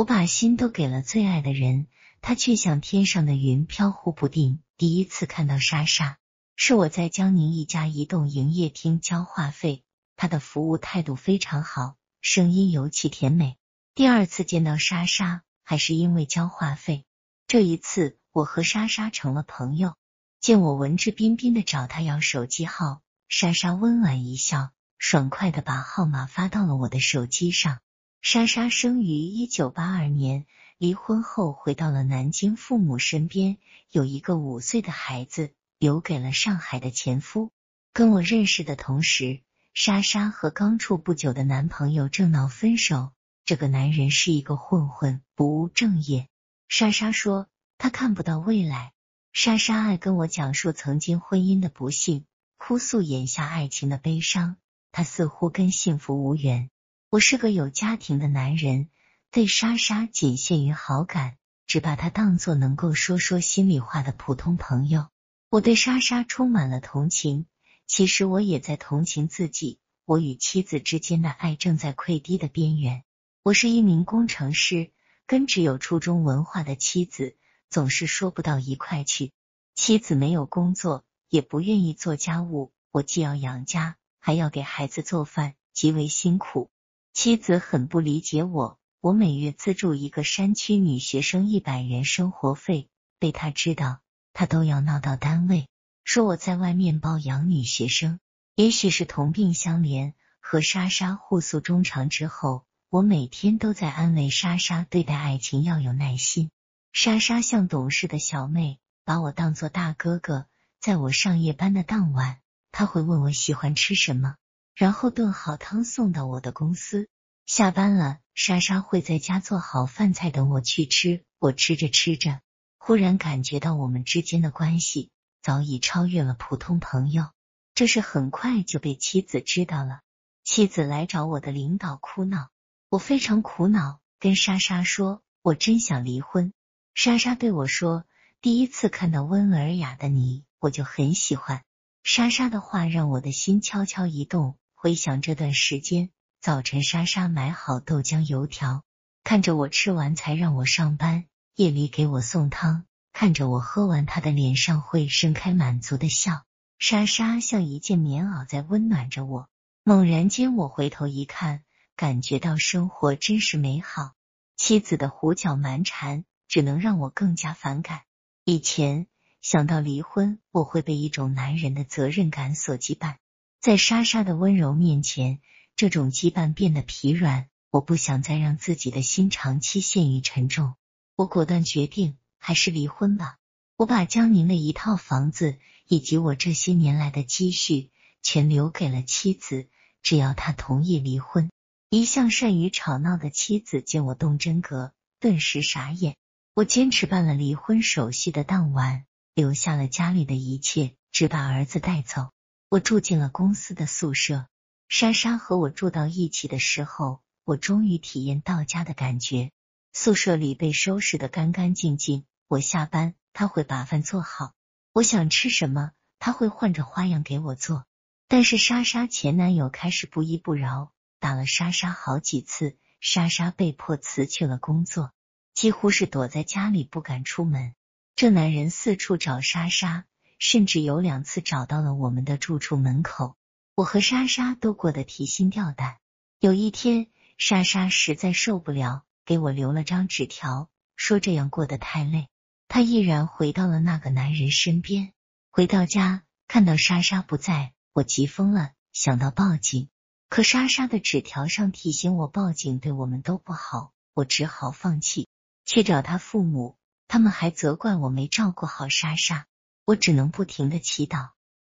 我把心都给了最爱的人，他却像天上的云飘忽不定。第一次看到莎莎，是我在江宁一家移动营业厅交话费，他的服务态度非常好，声音尤其甜美。第二次见到莎莎，还是因为交话费，这一次我和莎莎成了朋友。见我文质彬彬的找她要手机号，莎莎温婉一笑，爽快的把号码发到了我的手机上。莎莎生于一九八二年，离婚后回到了南京父母身边，有一个五岁的孩子，留给了上海的前夫。跟我认识的同时，莎莎和刚处不久的男朋友正闹分手。这个男人是一个混混，不务正业。莎莎说她看不到未来。莎莎爱跟我讲述曾经婚姻的不幸，哭诉眼下爱情的悲伤。她似乎跟幸福无缘。我是个有家庭的男人，对莎莎仅限于好感，只把她当做能够说说心里话的普通朋友。我对莎莎充满了同情，其实我也在同情自己。我与妻子之间的爱正在溃堤的边缘。我是一名工程师，跟只有初中文化的妻子。总是说不到一块去。妻子没有工作，也不愿意做家务，我既要养家，还要给孩子做饭，极为辛苦。妻子很不理解我，我每月资助一个山区女学生一百元生活费，被她知道，她都要闹到单位，说我在外面包养女学生。也许是同病相怜，和莎莎互诉衷肠之后，我每天都在安慰莎莎，对待爱情要有耐心。莎莎像懂事的小妹，把我当做大哥哥。在我上夜班的当晚，他会问我喜欢吃什么，然后炖好汤送到我的公司。下班了，莎莎会在家做好饭菜等我去吃。我吃着吃着，忽然感觉到我们之间的关系早已超越了普通朋友。这事很快就被妻子知道了。妻子来找我的领导哭闹，我非常苦恼，跟莎莎说：“我真想离婚。”莎莎对我说：“第一次看到温文尔雅的你，我就很喜欢。”莎莎的话让我的心悄悄一动。回想这段时间，早晨莎莎买好豆浆油条，看着我吃完才让我上班；夜里给我送汤，看着我喝完，她的脸上会盛开满足的笑。莎莎像一件棉袄在温暖着我。猛然间，我回头一看，感觉到生活真是美好。妻子的胡搅蛮缠。只能让我更加反感。以前想到离婚，我会被一种男人的责任感所羁绊，在莎莎的温柔面前，这种羁绊变得疲软。我不想再让自己的心长期陷于沉重，我果断决定还是离婚吧。我把江宁的一套房子以及我这些年来的积蓄全留给了妻子，只要她同意离婚。一向善于吵闹的妻子见我动真格，顿时傻眼。我坚持办了离婚手续的当晚，留下了家里的一切，只把儿子带走。我住进了公司的宿舍。莎莎和我住到一起的时候，我终于体验到家的感觉。宿舍里被收拾的干干净净。我下班，他会把饭做好。我想吃什么，他会换着花样给我做。但是莎莎前男友开始不依不饶，打了莎莎好几次。莎莎被迫辞去了工作。几乎是躲在家里不敢出门。这男人四处找莎莎，甚至有两次找到了我们的住处门口。我和莎莎都过得提心吊胆。有一天，莎莎实在受不了，给我留了张纸条，说这样过得太累，她毅然回到了那个男人身边。回到家，看到莎莎不在，我急疯了，想到报警。可莎莎的纸条上提醒我，报警对我们都不好，我只好放弃。去找他父母，他们还责怪我没照顾好莎莎，我只能不停的祈祷，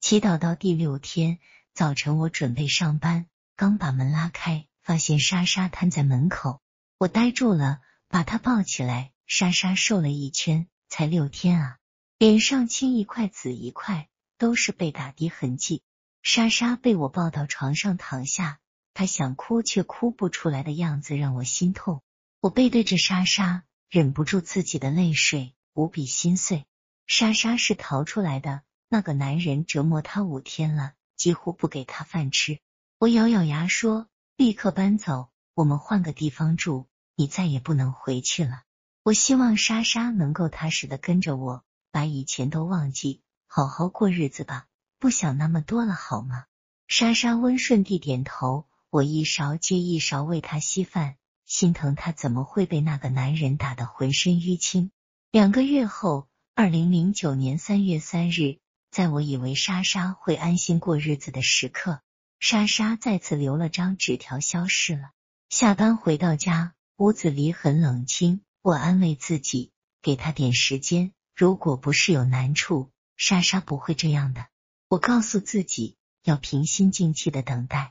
祈祷到第六天早晨，我准备上班，刚把门拉开，发现莎莎瘫在门口，我呆住了，把她抱起来，莎莎瘦了一圈，才六天啊，脸上青一块紫一块，都是被打的痕迹。莎莎被我抱到床上躺下，她想哭却哭不出来的样子让我心痛，我背对着莎莎。忍不住自己的泪水，无比心碎。莎莎是逃出来的，那个男人折磨她五天了，几乎不给她饭吃。我咬咬牙说：“立刻搬走，我们换个地方住。”你再也不能回去了。我希望莎莎能够踏实的跟着我，把以前都忘记，好好过日子吧。不想那么多了，好吗？莎莎温顺地点头。我一勺接一勺喂她稀饭，心疼她怎么会被那个男人打得浑身淤青。两个月后，二零零九年三月三日，在我以为莎莎会安心过日子的时刻，莎莎再次留了张纸条消失了。下班回到家，屋子里很冷清。我安慰自己，给她点时间，如果不是有难处，莎莎不会这样的。我告诉自己要平心静气的等待。